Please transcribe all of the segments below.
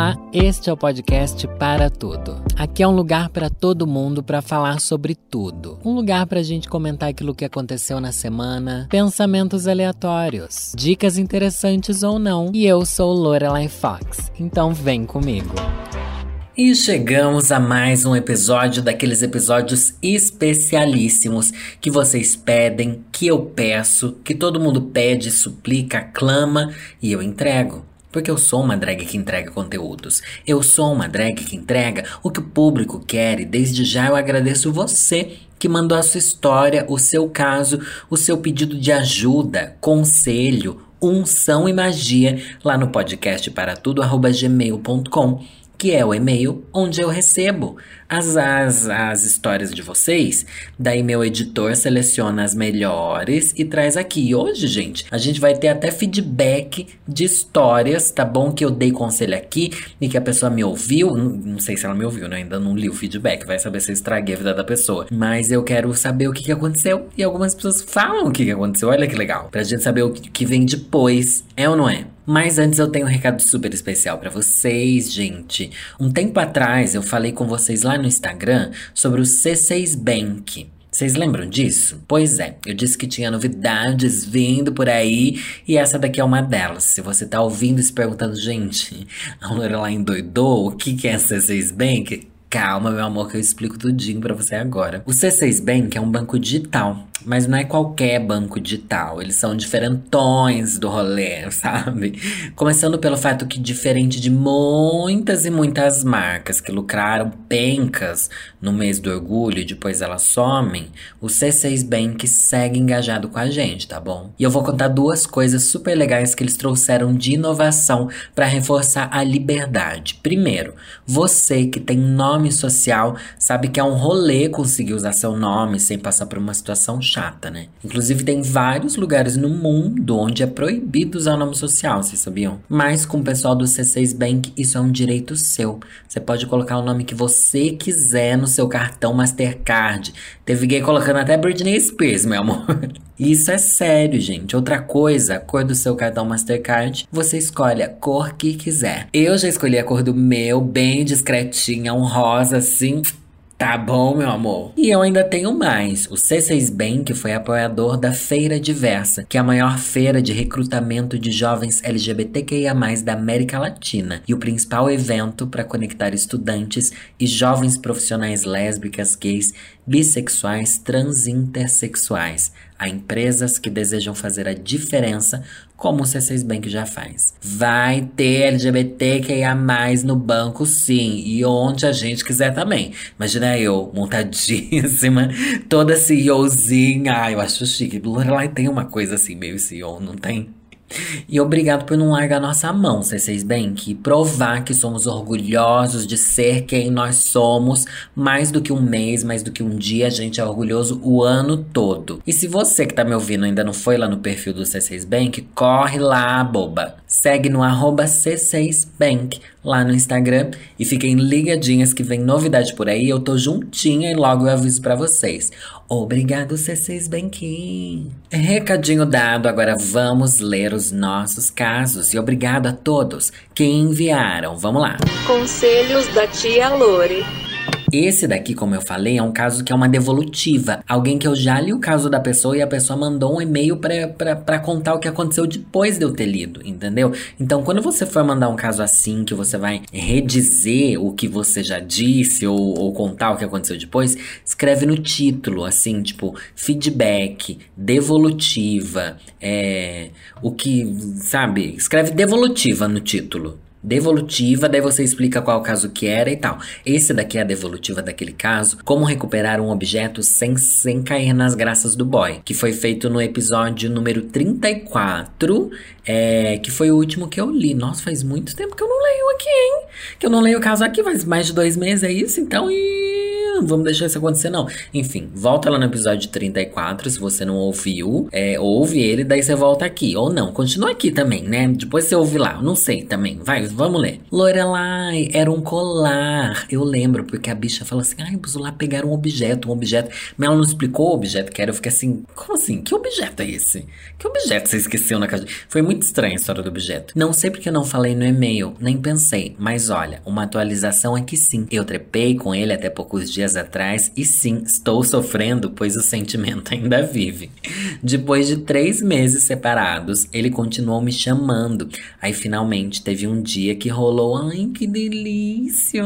Olá, este é o podcast Para Tudo. Aqui é um lugar para todo mundo para falar sobre tudo. Um lugar para a gente comentar aquilo que aconteceu na semana, pensamentos aleatórios, dicas interessantes ou não. E eu sou Lorelai Fox, então vem comigo. E chegamos a mais um episódio daqueles episódios especialíssimos que vocês pedem, que eu peço, que todo mundo pede, suplica, clama e eu entrego. Porque eu sou uma drag que entrega conteúdos. Eu sou uma drag que entrega o que o público quer e desde já eu agradeço você que mandou a sua história, o seu caso, o seu pedido de ajuda, conselho, unção e magia lá no podcast para tudo gmail.com que é o e-mail onde eu recebo as, as, as histórias de vocês. Daí meu editor seleciona as melhores e traz aqui. E hoje, gente, a gente vai ter até feedback de histórias, tá bom? Que eu dei conselho aqui e que a pessoa me ouviu. Não, não sei se ela me ouviu, né? Ainda não li o feedback, vai saber se eu estraguei a vida da pessoa. Mas eu quero saber o que, que aconteceu. E algumas pessoas falam o que, que aconteceu. Olha que legal. Pra gente saber o que vem depois. É ou não é? Mas antes eu tenho um recado super especial para vocês, gente. Um tempo atrás eu falei com vocês lá no Instagram sobre o C6 Bank. Vocês lembram disso? Pois é, eu disse que tinha novidades vindo por aí e essa daqui é uma delas. Se você tá ouvindo e se perguntando, gente, a Lorelai endoidou, o que, que é C6 Bank? Calma, meu amor, que eu explico tudinho para você agora. O C6 Bank é um banco digital mas não é qualquer banco digital, eles são diferentões do rolê, sabe? Começando pelo fato que, diferente de muitas e muitas marcas que lucraram pencas no mês do orgulho e depois elas somem, o C6 Bank segue engajado com a gente, tá bom? E eu vou contar duas coisas super legais que eles trouxeram de inovação para reforçar a liberdade. Primeiro, você que tem nome social sabe que é um rolê conseguir usar seu nome sem passar por uma situação chata, né? Inclusive, tem vários lugares no mundo onde é proibido usar o nome social, vocês sabiam? Mas com o pessoal do C6 Bank, isso é um direito seu. Você pode colocar o nome que você quiser no seu cartão Mastercard. Teve gay colocando até Britney Spears, meu amor. Isso é sério, gente. Outra coisa, a cor do seu cartão Mastercard, você escolhe a cor que quiser. Eu já escolhi a cor do meu, bem discretinha, um rosa assim, Tá bom, meu amor. E eu ainda tenho mais. O C6 Bank foi apoiador da Feira Diversa, que é a maior feira de recrutamento de jovens LGBTQIA+, da América Latina, e o principal evento para conectar estudantes e jovens profissionais lésbicas, gays, bissexuais, transintersexuais a empresas que desejam fazer a diferença, como o C6 Bank já faz. Vai ter LGBTQIA+, no banco sim, e onde a gente quiser também. Imagina eu, montadíssima, toda CEOzinha. Ai, eu acho chique. Lorelai tem uma coisa assim, meio CEO, não tem? E obrigado por não largar nossa mão, C6 Bank, e provar que somos orgulhosos de ser quem nós somos, mais do que um mês, mais do que um dia, a gente é orgulhoso o ano todo. E se você que tá me ouvindo ainda não foi lá no perfil do C6 Bank, corre lá, boba. Segue no arroba C6 Bank lá no Instagram e fiquem ligadinhas que vem novidade por aí. Eu tô juntinha e logo eu aviso para vocês. Obrigado, C6 Banquinho. Recadinho dado, agora vamos ler os nossos casos. E obrigado a todos que enviaram. Vamos lá. Conselhos da tia Lore. Esse daqui, como eu falei, é um caso que é uma devolutiva. Alguém que eu já li o caso da pessoa e a pessoa mandou um e-mail para contar o que aconteceu depois de eu ter lido, entendeu? Então, quando você for mandar um caso assim, que você vai redizer o que você já disse ou, ou contar o que aconteceu depois, escreve no título, assim, tipo, feedback, devolutiva, é, o que, sabe? Escreve devolutiva no título devolutiva, daí você explica qual caso que era e tal. Esse daqui é a devolutiva daquele caso, como recuperar um objeto sem, sem cair nas graças do boy, que foi feito no episódio número 34, é, que foi o último que eu li. Nossa, faz muito tempo que eu não leio aqui, hein? Que eu não leio o caso aqui, faz mais de dois meses, é isso? Então, e não vamos deixar isso acontecer, não. Enfim, volta lá no episódio 34, se você não ouviu. É, ouve ele, daí você volta aqui. Ou não, continua aqui também, né? Depois você ouve lá. Não sei também. Vai, vamos ler. Lorelai, era um colar. Eu lembro, porque a bicha fala assim: ai, preciso lá pegar um objeto, um objeto. Mas ela não explicou o objeto que era. Eu fiquei assim: como assim? Que objeto é esse? Que objeto você esqueceu na caixa? Foi muito estranha a história do objeto. Não sei porque eu não falei no e-mail, nem pensei. Mas olha, uma atualização é que sim. Eu trepei com ele até poucos dias atrás e sim, estou sofrendo, pois o sentimento ainda vive. Depois de três meses separados, ele continuou me chamando. Aí finalmente teve um dia que rolou. Ai, que delícia!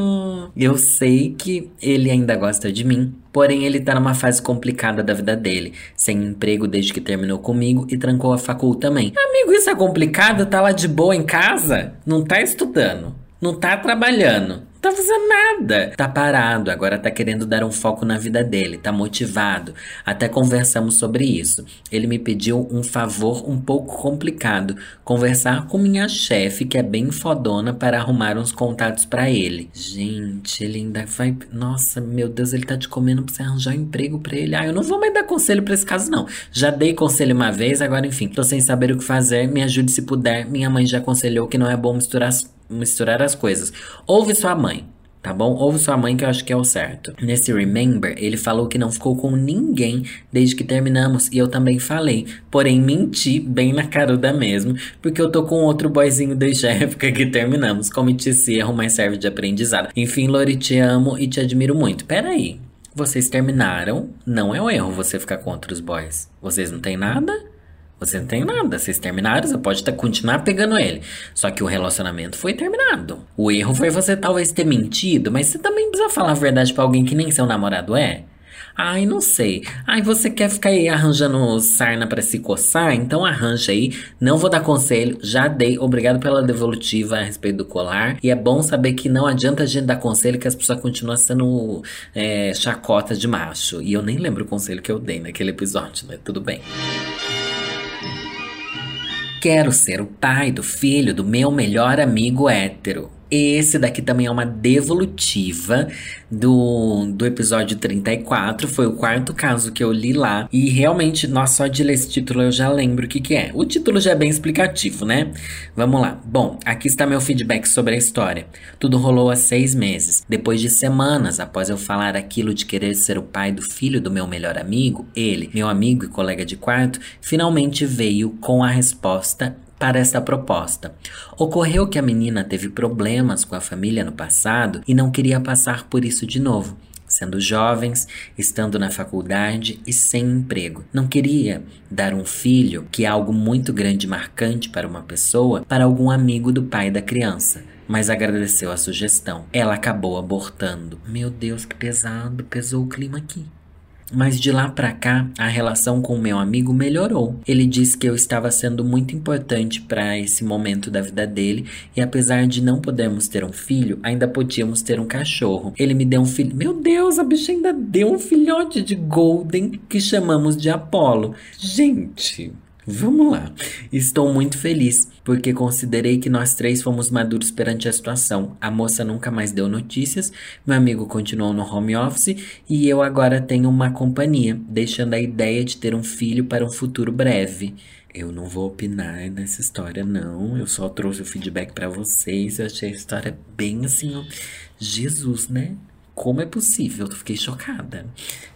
Eu sei que ele ainda gosta de mim. Porém, ele tá numa fase complicada da vida dele, sem emprego desde que terminou comigo e trancou a facul também. Amigo, isso é complicado? Tá lá de boa em casa? Não tá estudando, não tá trabalhando tá fazendo nada. Tá parado, agora tá querendo dar um foco na vida dele, tá motivado. Até conversamos sobre isso. Ele me pediu um favor um pouco complicado: conversar com minha chefe, que é bem fodona, para arrumar uns contatos para ele. Gente, ele ainda vai. Nossa, meu Deus, ele tá te comendo pra você arranjar um emprego pra ele. Ah, eu não vou mais dar conselho pra esse caso, não. Já dei conselho uma vez, agora enfim, tô sem saber o que fazer. Me ajude se puder. Minha mãe já aconselhou que não é bom misturar misturar as coisas. Ouve sua mãe, tá bom? Ouve sua mãe que eu acho que é o certo. Nesse Remember, ele falou que não ficou com ninguém desde que terminamos e eu também falei. Porém, menti bem na caruda mesmo, porque eu tô com outro boyzinho desde a época que terminamos. Cometi esse erro, mas serve de aprendizado. Enfim, Lori, te amo e te admiro muito. Pera aí. Vocês terminaram, não é o erro você ficar com outros boys. Vocês não têm nada? Você não tem nada. Vocês terminaram, você pode continuar pegando ele. Só que o relacionamento foi terminado. O erro foi você talvez ter mentido, mas você também precisa falar a verdade para alguém que nem seu namorado é. Ai, não sei. Ai, você quer ficar aí arranjando sarna para se coçar? Então arranja aí. Não vou dar conselho, já dei. Obrigado pela devolutiva a respeito do colar. E é bom saber que não adianta a gente dar conselho que as pessoas continuam sendo é, chacota de macho. E eu nem lembro o conselho que eu dei naquele episódio, né? Tudo bem. Quero ser o pai do filho do meu melhor amigo hétero. Esse daqui também é uma devolutiva do, do episódio 34. Foi o quarto caso que eu li lá. E realmente, nossa, só de ler esse título eu já lembro o que, que é. O título já é bem explicativo, né? Vamos lá. Bom, aqui está meu feedback sobre a história. Tudo rolou há seis meses. Depois de semanas após eu falar aquilo de querer ser o pai do filho do meu melhor amigo, ele, meu amigo e colega de quarto, finalmente veio com a resposta para esta proposta. Ocorreu que a menina teve problemas com a família no passado e não queria passar por isso de novo. Sendo jovens, estando na faculdade e sem emprego. Não queria dar um filho, que é algo muito grande e marcante para uma pessoa, para algum amigo do pai da criança mas agradeceu a sugestão. Ela acabou abortando. Meu Deus, que pesado, pesou o clima aqui. Mas de lá para cá, a relação com o meu amigo melhorou. Ele disse que eu estava sendo muito importante para esse momento da vida dele e apesar de não podermos ter um filho, ainda podíamos ter um cachorro. Ele me deu um filho. Meu Deus, a bicha ainda deu um filhote de Golden que chamamos de Apollo. Gente, Vamos lá. Estou muito feliz, porque considerei que nós três fomos maduros perante a situação. A moça nunca mais deu notícias, meu amigo continuou no home office e eu agora tenho uma companhia, deixando a ideia de ter um filho para um futuro breve. Eu não vou opinar nessa história, não. Eu só trouxe o feedback para vocês. Eu achei a história bem assim, ó. Jesus, né? Como é possível? Eu fiquei chocada.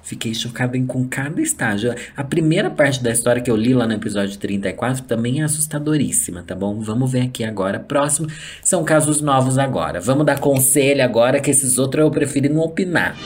Fiquei chocada com cada estágio. A primeira parte da história que eu li lá no episódio 34 também é assustadoríssima, tá bom? Vamos ver aqui agora. Próximo são casos novos agora. Vamos dar conselho agora que esses outros eu prefiro não opinar.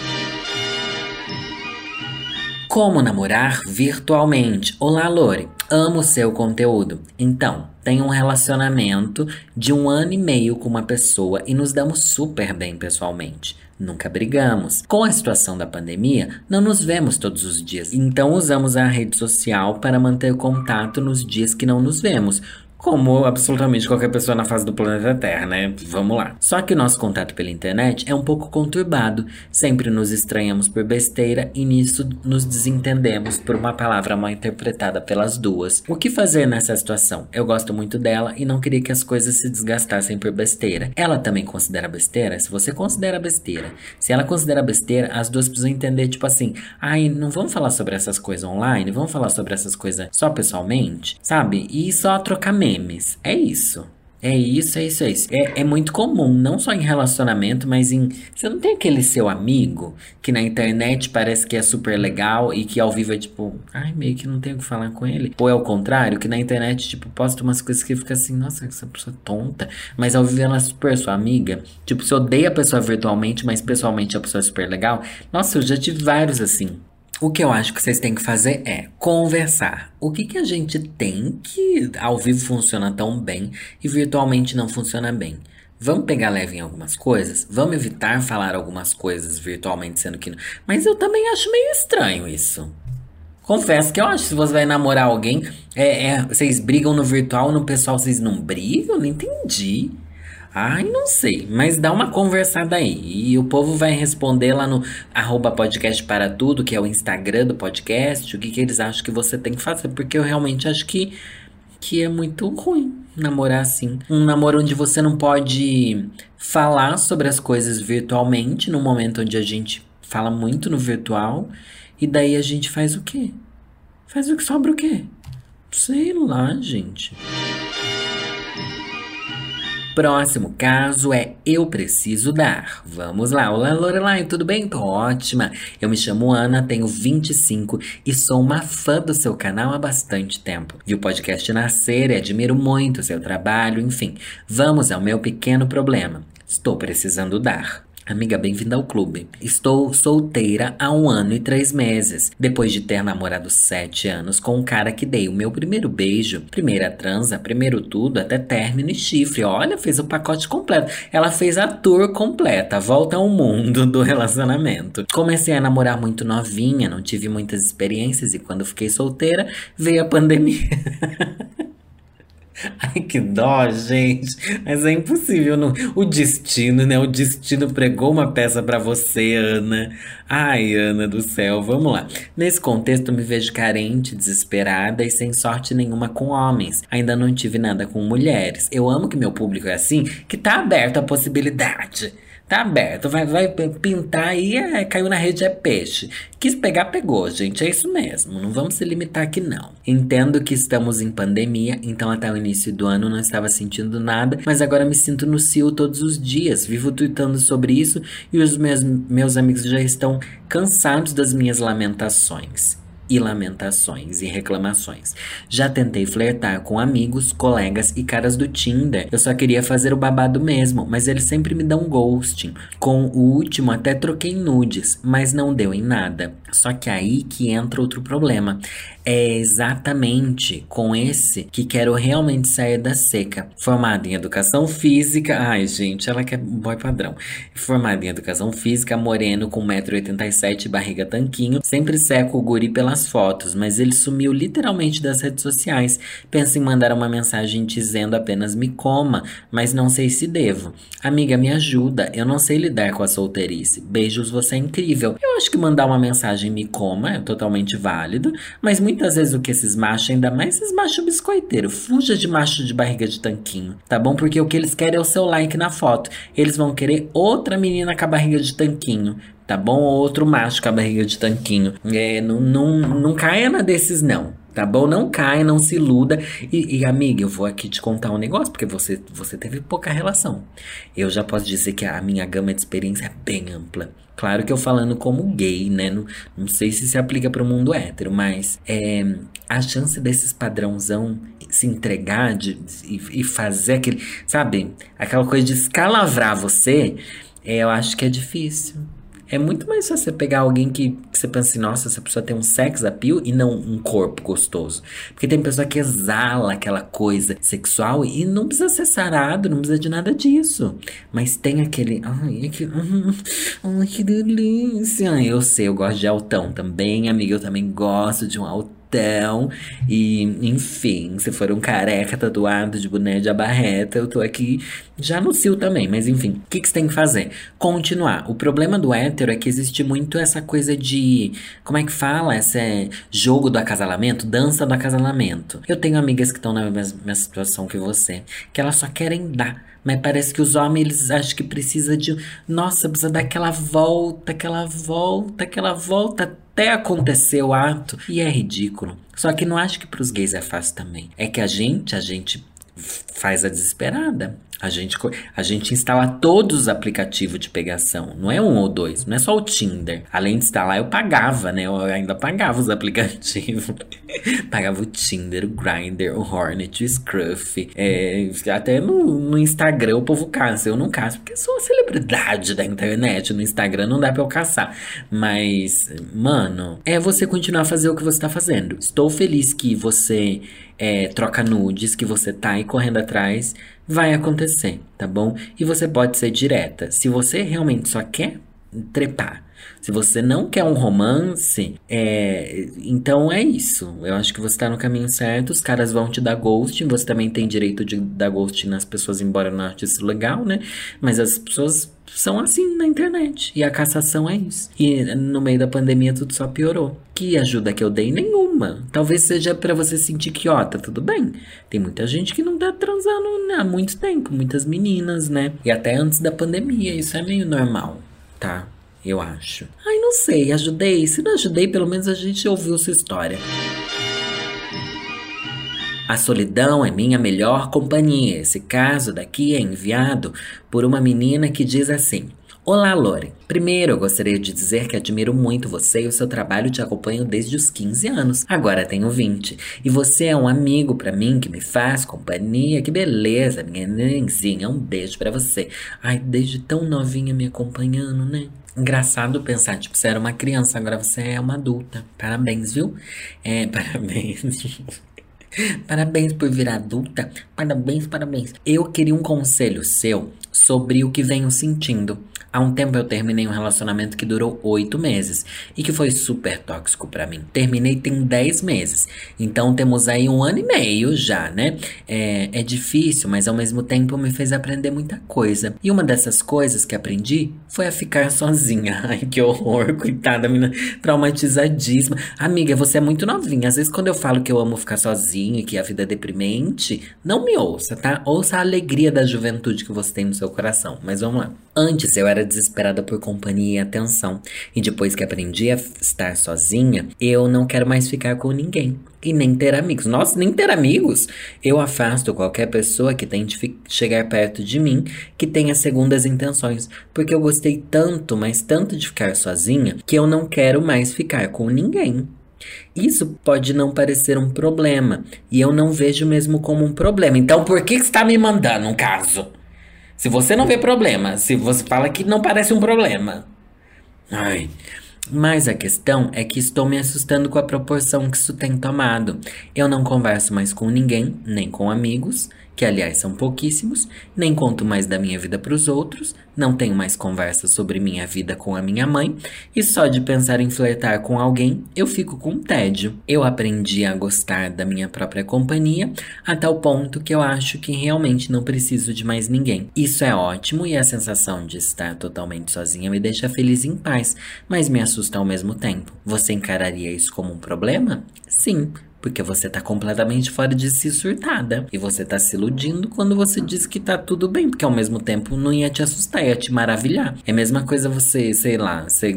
Como namorar virtualmente? Olá, Lore. Amo seu conteúdo. Então, tenho um relacionamento de um ano e meio com uma pessoa e nos damos super bem pessoalmente. Nunca brigamos. Com a situação da pandemia, não nos vemos todos os dias, então usamos a rede social para manter contato nos dias que não nos vemos, como absolutamente qualquer pessoa na face do planeta Terra, né? Vamos lá. Só que o nosso contato pela internet é um pouco conturbado. Sempre nos estranhamos por besteira e nisso nos desentendemos por uma palavra mal interpretada pelas duas. O que fazer nessa situação? Eu gosto muito dela e não queria que as coisas se desgastassem por besteira. Ela também considera besteira? Se você considera besteira, se ela considera besteira, as duas precisam entender, tipo assim, ai, não vamos falar sobre essas coisas online, vamos falar sobre essas coisas só pessoalmente, sabe? E só trocar memes. É isso. É isso, é isso, é isso. É, é, muito comum, não só em relacionamento, mas em. Você não tem aquele seu amigo que na internet parece que é super legal e que ao vivo é tipo, ai, meio que não tenho o que falar com ele. Ou é o contrário, que na internet, tipo, posta umas coisas que fica assim, nossa, essa pessoa é tonta. Mas ao vivo ela é super sua amiga. Tipo, você odeia a pessoa virtualmente, mas pessoalmente a pessoa é super legal. Nossa, eu já tive vários assim. O que eu acho que vocês têm que fazer é conversar. O que, que a gente tem que ao vivo funciona tão bem e virtualmente não funciona bem? Vamos pegar leve em algumas coisas? Vamos evitar falar algumas coisas virtualmente, sendo que. Mas eu também acho meio estranho isso. Confesso que eu acho que se você vai namorar alguém, é, é, vocês brigam no virtual, no pessoal vocês não brigam? Não entendi. Ai, não sei, mas dá uma conversada aí. E o povo vai responder lá no arroba podcast para tudo, que é o Instagram do podcast, o que, que eles acham que você tem que fazer, porque eu realmente acho que, que é muito ruim namorar assim. Um namoro onde você não pode falar sobre as coisas virtualmente, no momento onde a gente fala muito no virtual, e daí a gente faz o quê? Faz o que sobra o quê? Sei lá, gente. Próximo caso é Eu Preciso Dar. Vamos lá. Olá, Lorelai, tudo bem? Tô ótima. Eu me chamo Ana, tenho 25 e sou uma fã do seu canal há bastante tempo. Vi o podcast nascer e admiro muito seu trabalho, enfim. Vamos ao meu pequeno problema. Estou precisando dar. Amiga, bem-vinda ao clube. Estou solteira há um ano e três meses, depois de ter namorado sete anos com um cara que dei o meu primeiro beijo, primeira transa, primeiro tudo, até término e chifre. Olha, fez o pacote completo. Ela fez a tour completa, volta ao mundo do relacionamento. Comecei a namorar muito novinha, não tive muitas experiências e quando fiquei solteira, veio a pandemia. Ai, que dó, gente. Mas é impossível. Não... O destino, né? O destino pregou uma peça para você, Ana. Ai, Ana do céu, vamos lá. Nesse contexto, me vejo carente, desesperada e sem sorte nenhuma com homens. Ainda não tive nada com mulheres. Eu amo que meu público é assim, que tá aberto à possibilidade. Tá aberto, vai, vai pintar aí, é, caiu na rede é peixe. Quis pegar, pegou, gente, é isso mesmo. Não vamos se limitar aqui, não. Entendo que estamos em pandemia, então até o início do ano não estava sentindo nada, mas agora me sinto no cio todos os dias. Vivo tweetando sobre isso e os meus, meus amigos já estão cansados das minhas lamentações e lamentações e reclamações. Já tentei flertar com amigos, colegas e caras do Tinder. Eu só queria fazer o babado mesmo, mas eles sempre me dão ghosting. Com o último até troquei nudes, mas não deu em nada. Só que aí que entra outro problema. É exatamente com esse que quero realmente sair da seca. Formada em educação física. Ai, gente, ela quer boy padrão. Formada em educação física, moreno com 1,87m, barriga tanquinho. Sempre seco o guri pelas fotos, mas ele sumiu literalmente das redes sociais. Penso em mandar uma mensagem dizendo apenas me coma, mas não sei se devo. Amiga, me ajuda. Eu não sei lidar com a solteirice. Beijos, você é incrível. Eu acho que mandar uma mensagem me coma é totalmente válido, mas muitas vezes o que esses machos, ainda mais esses machos biscoiteiros, fuja de macho de barriga de tanquinho, tá bom? Porque o que eles querem é o seu like na foto. Eles vão querer outra menina com a barriga de tanquinho tá bom? Ou outro macho com a barriga de tanquinho. É, não, não, não caia na desses, não. Tá bom? Não cai, não se iluda. E, e, amiga, eu vou aqui te contar um negócio, porque você, você teve pouca relação. Eu já posso dizer que a minha gama de experiência é bem ampla. Claro que eu falando como gay, né? Não, não sei se se aplica para o mundo hétero, mas é, a chance desses padrãozão se entregar de, e, e fazer aquele, sabe? Aquela coisa de escalavrar você, é, eu acho que é difícil. É muito mais fácil você pegar alguém que, que, você pensa assim, nossa, essa pessoa tem um sex appeal e não um corpo gostoso. Porque tem pessoa que exala aquela coisa sexual e não precisa ser sarado, não precisa de nada disso. Mas tem aquele. Ai, que, ai, que delícia. Eu sei, eu gosto de altão também, amiga. Eu também gosto de um altão sapatão. E, enfim, se for um careca tatuado de boné de abarreta, eu tô aqui já no cio também. Mas enfim, o que, que você tem que fazer? Continuar. O problema do hétero é que existe muito essa coisa de. Como é que fala? Esse jogo do acasalamento, dança do acasalamento. Eu tenho amigas que estão na mesma situação que você, que elas só querem dar. Mas parece que os homens, eles acham que precisa de. Nossa, precisa dar aquela volta, aquela volta, aquela volta até acontecer o ato. E é ridículo. Só que não acho que pros gays é fácil também. É que a gente, a gente faz a desesperada. A gente, a gente instala todos os aplicativos de pegação. Não é um ou dois, não é só o Tinder. Além de instalar, eu pagava, né? Eu ainda pagava os aplicativos. pagava o Tinder, o Grindr, o Hornet, o Scruff. É, até no, no Instagram o povo caça. Eu não caço, porque sou uma celebridade da internet. No Instagram não dá pra eu caçar. Mas, mano, é você continuar a fazer o que você tá fazendo. Estou feliz que você é, troca nudes, que você tá aí correndo atrás vai acontecer, tá bom? E você pode ser direta. Se você realmente só quer trepar, se você não quer um romance, é, então é isso. Eu acho que você tá no caminho certo. Os caras vão te dar ghosting. Você também tem direito de dar ghosting nas pessoas, embora não ache isso legal, né? Mas as pessoas são assim na internet. E a cassação é isso. E no meio da pandemia tudo só piorou. Que ajuda que eu dei? Nenhuma. Talvez seja para você sentir que, ó, tá tudo bem. Tem muita gente que não tá transando há muito tempo. Muitas meninas, né? E até antes da pandemia. Isso é meio normal, tá? Eu acho. Ai, não sei. Ajudei? Se não ajudei, pelo menos a gente ouviu sua história. A solidão é minha melhor companhia. Esse caso daqui é enviado por uma menina que diz assim: Olá, Lore. Primeiro, eu gostaria de dizer que admiro muito você e o seu trabalho te acompanho desde os 15 anos. Agora tenho 20. E você é um amigo para mim que me faz companhia. Que beleza, minha nenenzinha. Um beijo para você. Ai, desde tão novinha me acompanhando, né? Engraçado pensar, tipo, você era uma criança, agora você é uma adulta. Parabéns, viu? É, parabéns. Parabéns por vir adulta. Parabéns, parabéns. Eu queria um conselho seu sobre o que venho sentindo. Há um tempo eu terminei um relacionamento que durou oito meses e que foi super tóxico para mim. Terminei tem dez meses, então temos aí um ano e meio já, né? É, é difícil, mas ao mesmo tempo me fez aprender muita coisa. E uma dessas coisas que aprendi foi a ficar sozinha. Ai, que horror, coitada, menina traumatizadíssima. Amiga, você é muito novinha. Às vezes quando eu falo que eu amo ficar sozinha e que a vida é deprimente, não me ouça, tá? Ouça a alegria da juventude que você tem no seu coração. Mas vamos lá. Antes eu era desesperada por companhia e atenção, e depois que aprendi a estar sozinha, eu não quero mais ficar com ninguém e nem ter amigos. Nossa, nem ter amigos! Eu afasto qualquer pessoa que tente chegar perto de mim que tenha segundas intenções, porque eu gostei tanto, mas tanto de ficar sozinha, que eu não quero mais ficar com ninguém. Isso pode não parecer um problema, e eu não vejo mesmo como um problema. Então, por que, está me mandando um caso? Se você não vê problema, se você fala que não parece um problema. Ai. Mas a questão é que estou me assustando com a proporção que isso tem tomado. Eu não converso mais com ninguém, nem com amigos que aliás são pouquíssimos, nem conto mais da minha vida para os outros, não tenho mais conversa sobre minha vida com a minha mãe, e só de pensar em flertar com alguém eu fico com tédio. Eu aprendi a gostar da minha própria companhia a tal ponto que eu acho que realmente não preciso de mais ninguém. Isso é ótimo e a sensação de estar totalmente sozinha me deixa feliz em paz, mas me assusta ao mesmo tempo. Você encararia isso como um problema? Sim, porque você tá completamente fora de si surtada. E você tá se iludindo quando você diz que tá tudo bem, porque ao mesmo tempo não ia te assustar, ia te maravilhar. É a mesma coisa você, sei lá, você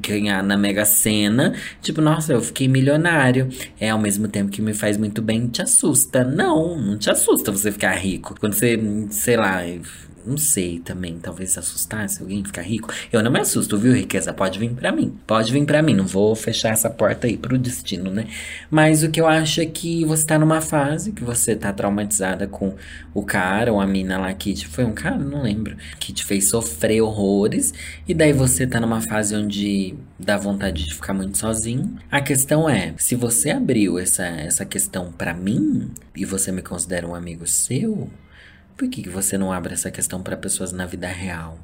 ganhar na Mega Sena, tipo, nossa, eu fiquei milionário. É ao mesmo tempo que me faz muito bem, te assusta. Não, não te assusta você ficar rico. Quando você, sei lá, não sei também, talvez assustar se alguém ficar rico. Eu não me assusto, viu, riqueza? Pode vir para mim. Pode vir para mim. Não vou fechar essa porta aí pro destino, né? Mas o que eu acho é que você tá numa fase que você tá traumatizada com o cara ou a mina lá que te, foi um cara, não lembro, que te fez sofrer horrores. E daí você tá numa fase onde dá vontade de ficar muito sozinho. A questão é, se você abriu essa, essa questão para mim e você me considera um amigo seu, por que, que você não abre essa questão para pessoas na vida real?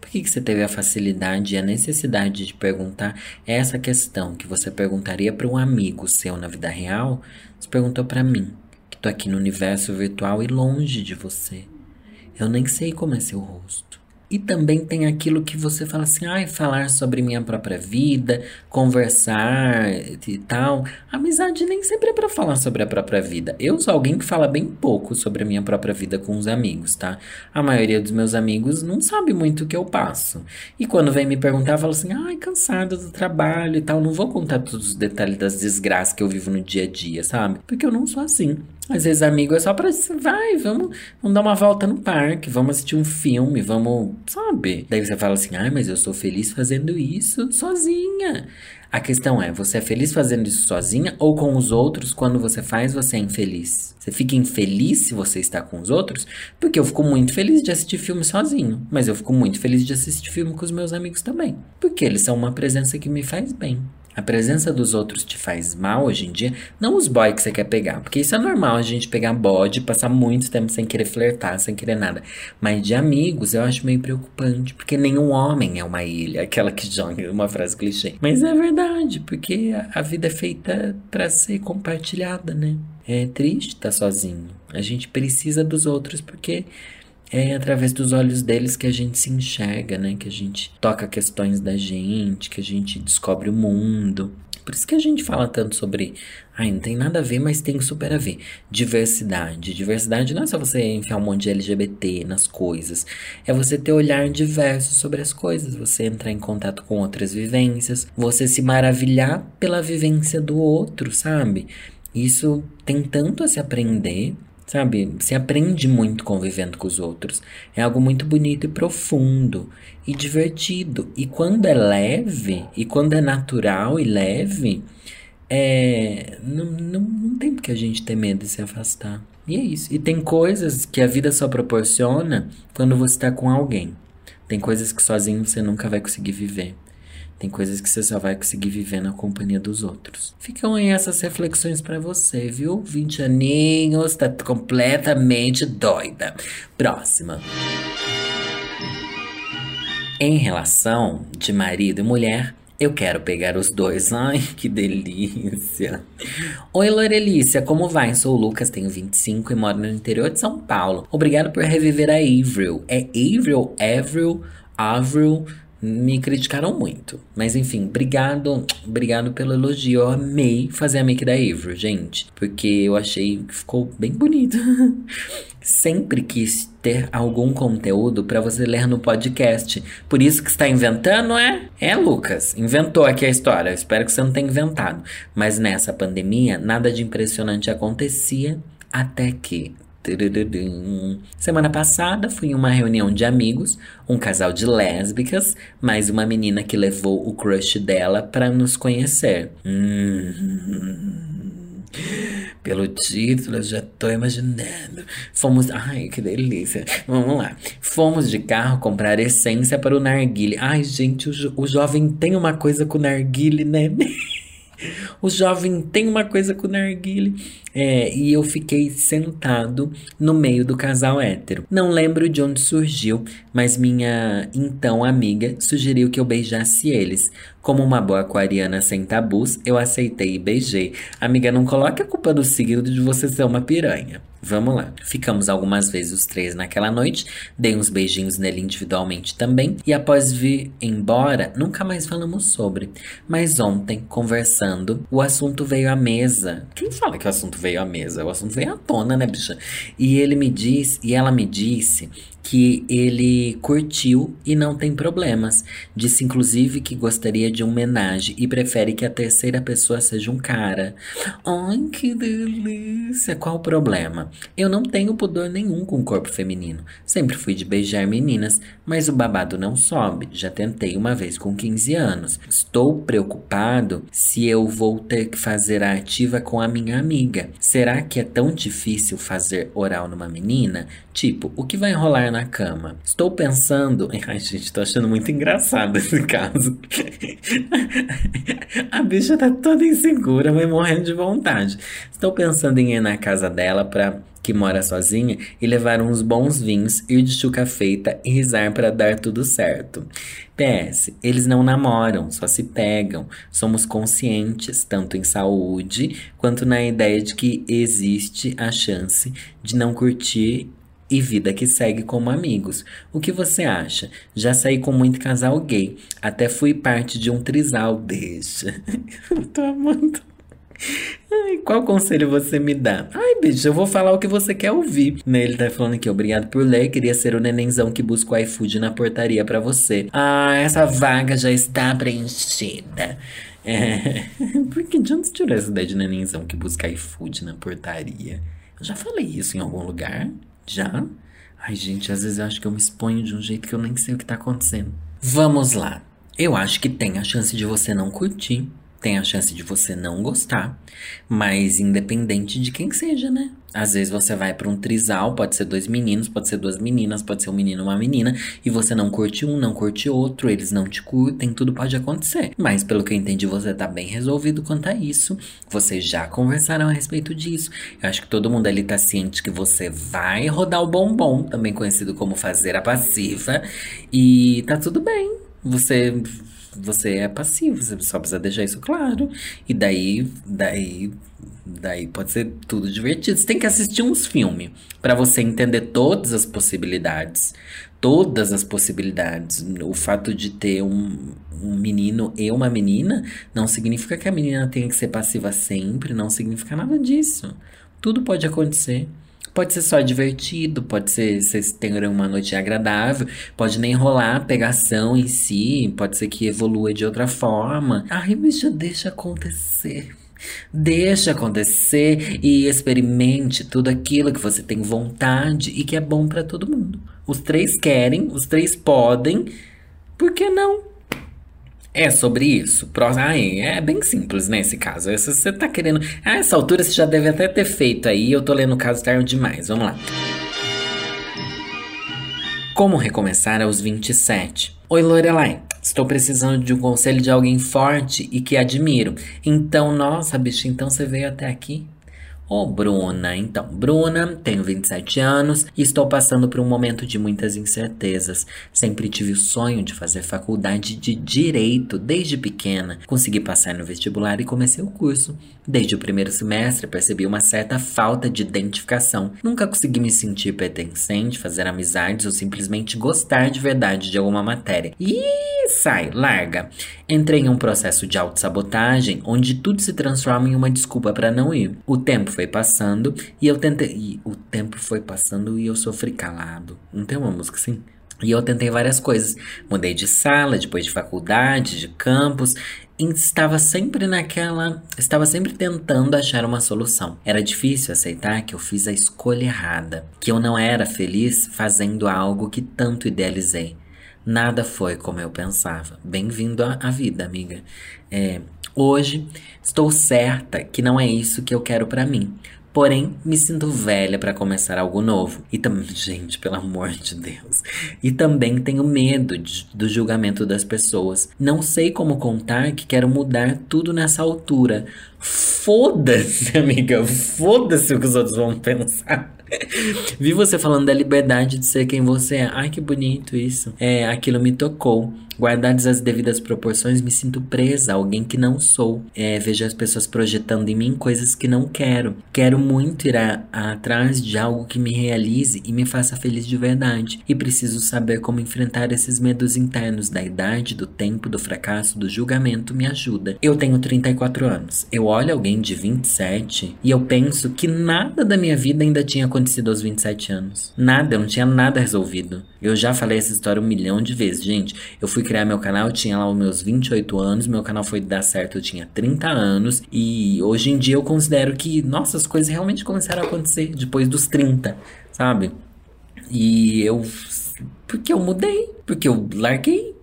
Por que, que você teve a facilidade e a necessidade de perguntar essa questão que você perguntaria para um amigo seu na vida real? Você perguntou para mim, que tô aqui no universo virtual e longe de você. Eu nem sei como é seu rosto. E também tem aquilo que você fala assim, ai, ah, falar sobre minha própria vida, conversar e tal. Amizade nem sempre é para falar sobre a própria vida. Eu sou alguém que fala bem pouco sobre a minha própria vida com os amigos, tá? A maioria dos meus amigos não sabe muito o que eu passo. E quando vem me perguntar, eu falo assim, ai, cansado do trabalho e tal. Não vou contar todos os detalhes das desgraças que eu vivo no dia a dia, sabe? Porque eu não sou assim. Às vezes amigo é só pra vai, vamos, vamos dar uma volta no parque, vamos assistir um filme, vamos, sabe? Daí você fala assim, ai, mas eu sou feliz fazendo isso sozinha. A questão é, você é feliz fazendo isso sozinha ou com os outros? Quando você faz, você é infeliz. Você fica infeliz se você está com os outros? Porque eu fico muito feliz de assistir filme sozinho, mas eu fico muito feliz de assistir filme com os meus amigos também, porque eles são uma presença que me faz bem. A presença dos outros te faz mal hoje em dia, não os boys que você quer pegar, porque isso é normal a gente pegar bode, passar muito tempo sem querer flertar, sem querer nada. Mas de amigos eu acho meio preocupante, porque nenhum homem é uma ilha, aquela que joga uma frase clichê. Mas é verdade, porque a vida é feita para ser compartilhada, né? É triste estar sozinho. A gente precisa dos outros porque é através dos olhos deles que a gente se enxerga, né? Que a gente toca questões da gente, que a gente descobre o mundo. Por isso que a gente fala tanto sobre. Ai, não tem nada a ver, mas tem super a ver. Diversidade. Diversidade não é só você enfiar um monte de LGBT nas coisas. É você ter olhar diverso sobre as coisas. Você entrar em contato com outras vivências. Você se maravilhar pela vivência do outro, sabe? Isso tem tanto a se aprender. Sabe? Se aprende muito convivendo com os outros. É algo muito bonito e profundo e divertido. E quando é leve, e quando é natural e leve, é, não, não, não tem porque a gente ter medo de se afastar. E é isso. E tem coisas que a vida só proporciona quando você está com alguém. Tem coisas que sozinho você nunca vai conseguir viver. Tem coisas que você só vai conseguir viver na companhia dos outros. Ficam aí essas reflexões para você, viu? 20 aninhos, tá completamente doida. Próxima. Em relação de marido e mulher, eu quero pegar os dois. Ai, que delícia. Oi, Lorelícia, como vai? Sou o Lucas, tenho 25 e moro no interior de São Paulo. Obrigado por reviver a Avril. É Avril, Avril, Avril me criticaram muito. Mas enfim, obrigado, obrigado pelo elogio. Eu amei fazer a make da Avery, gente, porque eu achei que ficou bem bonito. Sempre quis ter algum conteúdo para você ler no podcast. Por isso que está inventando, é? É, Lucas, inventou aqui a história. Eu espero que você não tenha inventado. Mas nessa pandemia, nada de impressionante acontecia até que Semana passada fui em uma reunião de amigos, um casal de lésbicas, mais uma menina que levou o crush dela para nos conhecer. Hum, pelo título, eu já tô imaginando. Fomos. Ai, que delícia. Vamos lá. Fomos de carro comprar essência para o narguile. Ai, gente, o, jo o jovem tem uma coisa com o narguile, né? O jovem tem uma coisa com o narguile. É, e eu fiquei sentado no meio do casal hétero. Não lembro de onde surgiu, mas minha então amiga sugeriu que eu beijasse eles. Como uma boa aquariana sem tabus, eu aceitei e beijei. Amiga, não coloque a culpa do signo de você ser uma piranha. Vamos lá. Ficamos algumas vezes os três naquela noite, dei uns beijinhos nele individualmente também, e após vir embora, nunca mais falamos sobre. Mas ontem, conversando, o assunto veio à mesa. Quem fala que o assunto veio à mesa? O assunto veio à tona, né, bicha? E ele me disse, e ela me disse que ele curtiu e não tem problemas. Disse inclusive que gostaria de um homenagem e prefere que a terceira pessoa seja um cara. Ai, que delícia! Qual o problema? Eu não tenho pudor nenhum com o corpo feminino. Sempre fui de beijar meninas, mas o babado não sobe. Já tentei uma vez com 15 anos. Estou preocupado se eu vou ter que fazer a ativa com a minha amiga. Será que é tão difícil fazer oral numa menina? Tipo, o que vai rolar na cama? Estou pensando. Ai, gente, tô achando muito engraçado esse caso. a bicha tá toda insegura, vai morrendo de vontade. Estou pensando em ir na casa dela pra que mora sozinha e levar uns bons vinhos, ir de chuca feita e risar para dar tudo certo. PS, eles não namoram, só se pegam. Somos conscientes, tanto em saúde quanto na ideia de que existe a chance de não curtir e vida que segue como amigos. O que você acha? Já saí com muito casal gay. Até fui parte de um trisal. Deixa. Tô amando. Ai, qual conselho você me dá? Ai, bicho, eu vou falar o que você quer ouvir. Né, ele tá falando aqui, obrigado por ler. Queria ser o nenenzão que busca o iFood na portaria para você. Ah, essa vaga já está preenchida. É. Por que de onde tirou essa ideia de nenenzão que busca iFood na portaria? Eu já falei isso em algum lugar? Já? Ai, gente, às vezes eu acho que eu me exponho de um jeito que eu nem sei o que tá acontecendo. Vamos lá. Eu acho que tem a chance de você não curtir tem a chance de você não gostar, mas independente de quem que seja, né? Às vezes você vai para um trisal, pode ser dois meninos, pode ser duas meninas, pode ser um menino e uma menina, e você não curte um, não curte outro, eles não te curtem, tudo pode acontecer. Mas pelo que eu entendi, você tá bem resolvido quanto a isso. Vocês já conversaram a respeito disso. Eu acho que todo mundo ali tá ciente que você vai rodar o bombom, também conhecido como fazer a passiva, e tá tudo bem. Você você é passivo, você só precisa deixar isso claro. E daí, daí, daí pode ser tudo divertido. Você tem que assistir uns filmes para você entender todas as possibilidades. Todas as possibilidades. O fato de ter um, um menino e uma menina não significa que a menina tenha que ser passiva sempre, não significa nada disso. Tudo pode acontecer. Pode ser só divertido, pode ser vocês tenham uma noite agradável, pode nem rolar pegação em si, pode ser que evolua de outra forma. Ai, bicha, deixa acontecer. Deixa acontecer e experimente tudo aquilo que você tem vontade e que é bom para todo mundo. Os três querem, os três podem, por que não? É sobre isso. Ah, é bem simples nesse né, caso. Se você tá querendo. A essa altura você já deve até ter feito aí. Eu tô lendo o caso tarde demais. Vamos lá. Como recomeçar aos 27? Oi, Lorelai. Estou precisando de um conselho de alguém forte e que admiro. Então, nossa, bicho, então você veio até aqui? Ô, oh, Bruna, então, Bruna, tenho 27 anos e estou passando por um momento de muitas incertezas. Sempre tive o sonho de fazer faculdade de direito desde pequena. Consegui passar no vestibular e comecei o curso. Desde o primeiro semestre percebi uma certa falta de identificação. Nunca consegui me sentir pertencente, fazer amizades ou simplesmente gostar de verdade de alguma matéria. E sai, larga. Entrei em um processo de autossabotagem onde tudo se transforma em uma desculpa para não ir. O tempo foi passando e eu tentei. E o tempo foi passando e eu sofri calado. Não tem uma música assim? E eu tentei várias coisas. Mudei de sala, depois de faculdade, de campus. E estava sempre naquela. Estava sempre tentando achar uma solução. Era difícil aceitar que eu fiz a escolha errada. Que eu não era feliz fazendo algo que tanto idealizei. Nada foi como eu pensava. Bem-vindo à vida, amiga. É, Hoje estou certa que não é isso que eu quero para mim. Porém, me sinto velha para começar algo novo. E também, gente, pelo amor de Deus. E também tenho medo de, do julgamento das pessoas. Não sei como contar que quero mudar tudo nessa altura. Foda-se, amiga. Foda-se o que os outros vão pensar. Vi você falando da liberdade de ser quem você é. Ai, que bonito isso. É, aquilo me tocou. Guardadas as devidas proporções, me sinto presa, alguém que não sou. É, vejo as pessoas projetando em mim coisas que não quero. Quero muito ir a, a, atrás de algo que me realize e me faça feliz de verdade. E preciso saber como enfrentar esses medos internos da idade, do tempo, do fracasso, do julgamento. Me ajuda. Eu tenho 34 anos. Eu olho alguém de 27 e eu penso que nada da minha vida ainda tinha acontecido aos 27 anos. Nada, eu não tinha nada resolvido. Eu já falei essa história um milhão de vezes. Gente, eu fui criar meu canal, eu tinha lá os meus 28 anos, meu canal foi dar certo, eu tinha 30 anos, e hoje em dia eu considero que, nossa, as coisas realmente começaram a acontecer depois dos 30, sabe? E eu. Porque eu mudei, porque eu larguei,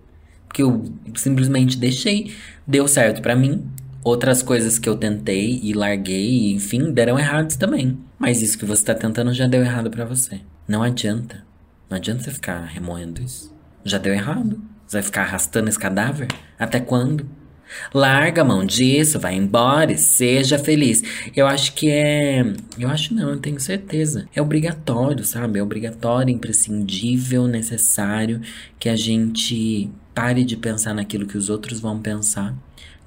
porque eu simplesmente deixei. Deu certo para mim. Outras coisas que eu tentei e larguei, enfim, deram errados também. Mas isso que você tá tentando já deu errado para você. Não adianta. Não adianta você ficar remoendo isso. Já deu errado. Você vai ficar arrastando esse cadáver? Até quando? Larga a mão disso, vai embora e seja feliz. Eu acho que é. Eu acho não, eu tenho certeza. É obrigatório, sabe? É obrigatório, imprescindível, necessário que a gente pare de pensar naquilo que os outros vão pensar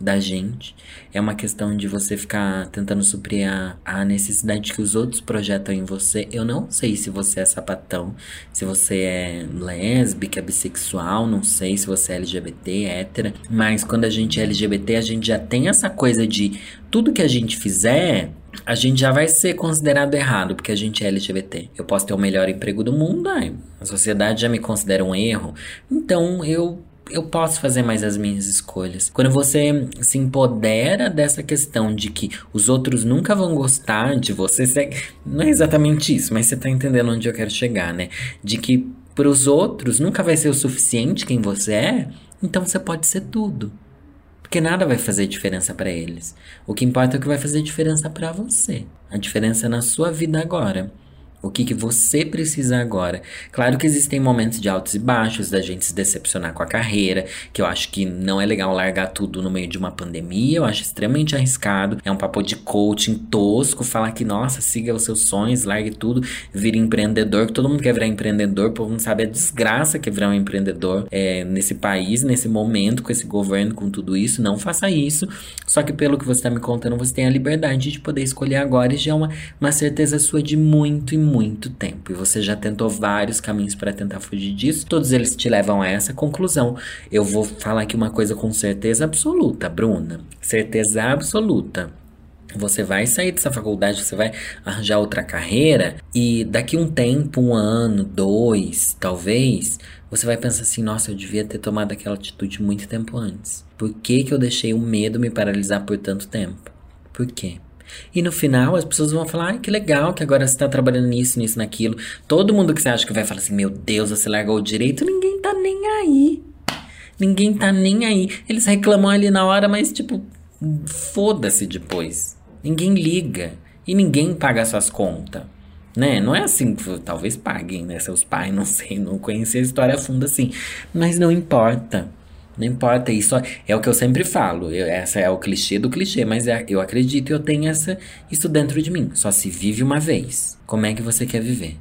da gente. É uma questão de você ficar tentando suprir a, a necessidade que os outros projetam em você. Eu não sei se você é sapatão, se você é lésbica, bissexual, não sei se você é LGBT, hétera. Mas quando a gente é LGBT, a gente já tem essa coisa de tudo que a gente fizer a gente já vai ser considerado errado porque a gente é LGBT. Eu posso ter o melhor emprego do mundo, ai, a sociedade já me considera um erro. Então eu eu posso fazer mais as minhas escolhas. Quando você se empodera dessa questão de que os outros nunca vão gostar de você, não é exatamente isso, mas você tá entendendo onde eu quero chegar, né? De que para os outros nunca vai ser o suficiente quem você é, então você pode ser tudo. Porque nada vai fazer diferença para eles. O que importa é o que vai fazer diferença para você. A diferença é na sua vida agora. O que, que você precisa agora? Claro que existem momentos de altos e baixos, da gente se decepcionar com a carreira, que eu acho que não é legal largar tudo no meio de uma pandemia, eu acho extremamente arriscado. É um papo de coaching tosco, falar que, nossa, siga os seus sonhos, largue tudo, vire empreendedor, que todo mundo quer virar empreendedor, o povo não sabe a desgraça que é virar um empreendedor é, nesse país, nesse momento, com esse governo, com tudo isso. Não faça isso. Só que pelo que você está me contando, você tem a liberdade de poder escolher agora e já é uma, uma certeza sua de muito e muito muito tempo e você já tentou vários caminhos para tentar fugir disso, todos eles te levam a essa conclusão. Eu vou falar aqui uma coisa com certeza absoluta, Bruna. Certeza absoluta. Você vai sair dessa faculdade, você vai arranjar outra carreira e daqui um tempo, um ano, dois, talvez, você vai pensar assim: nossa, eu devia ter tomado aquela atitude muito tempo antes. Por que, que eu deixei o medo me paralisar por tanto tempo? Por quê? E no final as pessoas vão falar: ai, que legal que agora você tá trabalhando nisso, nisso, naquilo. Todo mundo que você acha que vai falar assim: meu Deus, você largou o direito, ninguém tá nem aí. Ninguém tá nem aí. Eles reclamam ali na hora, mas tipo, foda-se depois. Ninguém liga. E ninguém paga suas contas. Né? Não é assim que talvez paguem, né? Seus pais, não sei, não conheci a história a fundo assim. Mas não importa. Não importa, isso é o que eu sempre falo. Eu, essa é o clichê do clichê, mas é, eu acredito e eu tenho essa, isso dentro de mim. Só se vive uma vez. Como é que você quer viver?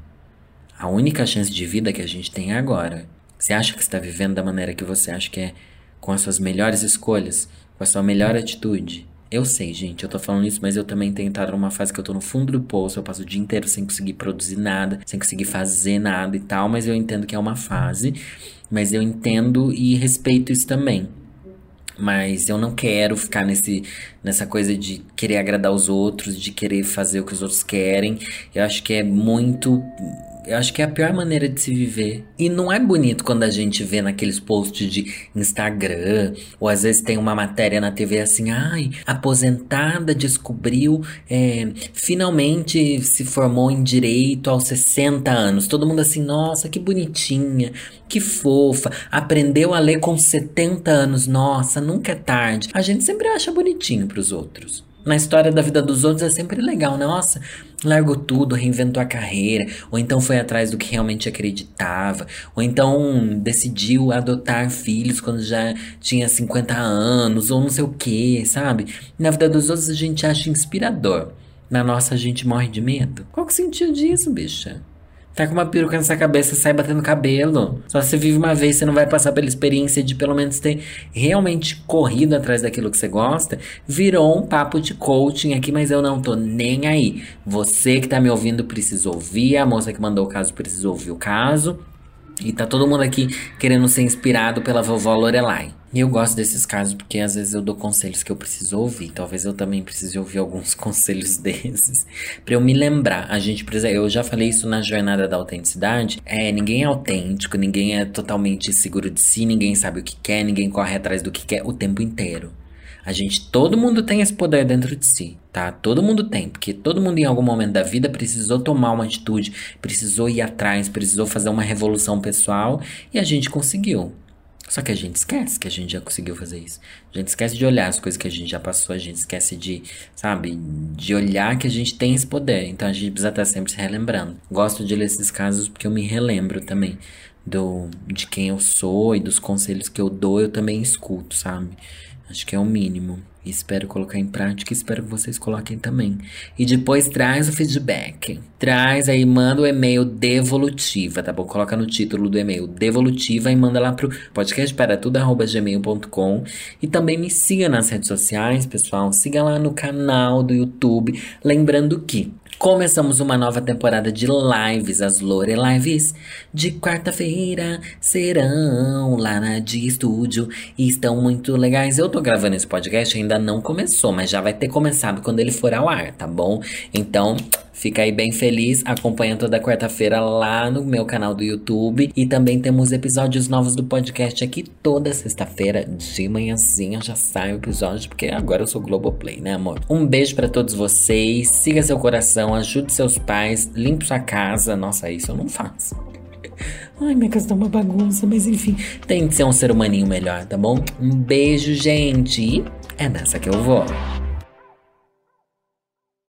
A única chance de vida que a gente tem é agora. Você acha que está vivendo da maneira que você acha que é, com as suas melhores escolhas, com a sua melhor atitude? Eu sei, gente, eu tô falando isso, mas eu também tenho entrado numa fase que eu tô no fundo do poço, eu passo o dia inteiro sem conseguir produzir nada, sem conseguir fazer nada e tal, mas eu entendo que é uma fase, mas eu entendo e respeito isso também. Mas eu não quero ficar nesse, nessa coisa de querer agradar os outros, de querer fazer o que os outros querem. Eu acho que é muito eu acho que é a pior maneira de se viver. E não é bonito quando a gente vê naqueles posts de Instagram, ou às vezes tem uma matéria na TV assim, ai, aposentada descobriu, é, finalmente se formou em direito aos 60 anos. Todo mundo assim, nossa, que bonitinha, que fofa, aprendeu a ler com 70 anos, nossa, nunca é tarde. A gente sempre acha bonitinho pros outros. Na história da vida dos outros é sempre legal, né? Nossa, largou tudo, reinventou a carreira, ou então foi atrás do que realmente acreditava, ou então decidiu adotar filhos quando já tinha 50 anos, ou não sei o que, sabe? Na vida dos outros a gente acha inspirador. Na nossa a gente morre de medo. Qual que é o sentido disso, bicha? Tá com uma peruca nessa cabeça, sai batendo cabelo. Só você vive uma vez, você não vai passar pela experiência de pelo menos ter realmente corrido atrás daquilo que você gosta. Virou um papo de coaching aqui, mas eu não tô nem aí. Você que tá me ouvindo precisa ouvir, a moça que mandou o caso precisa ouvir o caso. E tá todo mundo aqui querendo ser inspirado pela vovó Lorelai. E eu gosto desses casos porque às vezes eu dou conselhos que eu preciso ouvir. Talvez eu também precise ouvir alguns conselhos desses. para eu me lembrar. A gente precisa. Eu já falei isso na jornada da autenticidade. É, ninguém é autêntico, ninguém é totalmente seguro de si, ninguém sabe o que quer, ninguém corre atrás do que quer o tempo inteiro. A gente, todo mundo tem esse poder dentro de si, tá? Todo mundo tem, porque todo mundo em algum momento da vida precisou tomar uma atitude, precisou ir atrás, precisou fazer uma revolução pessoal e a gente conseguiu. Só que a gente esquece que a gente já conseguiu fazer isso. A gente esquece de olhar as coisas que a gente já passou, a gente esquece de, sabe, de olhar que a gente tem esse poder. Então a gente precisa estar sempre se relembrando. Gosto de ler esses casos porque eu me relembro também do de quem eu sou e dos conselhos que eu dou, eu também escuto, sabe? Acho que é o mínimo. Espero colocar em prática, espero que vocês coloquem também. E depois traz o feedback. Traz aí, manda o e-mail devolutiva, tá bom? Coloca no título do e-mail devolutiva e manda lá pro podcastparatudo.gmail.com. E também me siga nas redes sociais, pessoal. Siga lá no canal do YouTube. Lembrando que Começamos uma nova temporada de lives, as Lore Lives de quarta-feira serão lá na de estúdio e estão muito legais. Eu tô gravando esse podcast, ainda não começou, mas já vai ter começado quando ele for ao ar, tá bom? Então, Fica aí bem feliz, acompanha toda quarta-feira lá no meu canal do YouTube. E também temos episódios novos do podcast aqui toda sexta-feira de manhãzinha. Já sai o episódio, porque agora eu sou Globoplay, né, amor? Um beijo para todos vocês. Siga seu coração, ajude seus pais, limpe sua casa. Nossa, isso eu não faço. Ai, minha casa tá uma bagunça, mas enfim, tem que ser um ser humaninho melhor, tá bom? Um beijo, gente. É nessa que eu vou.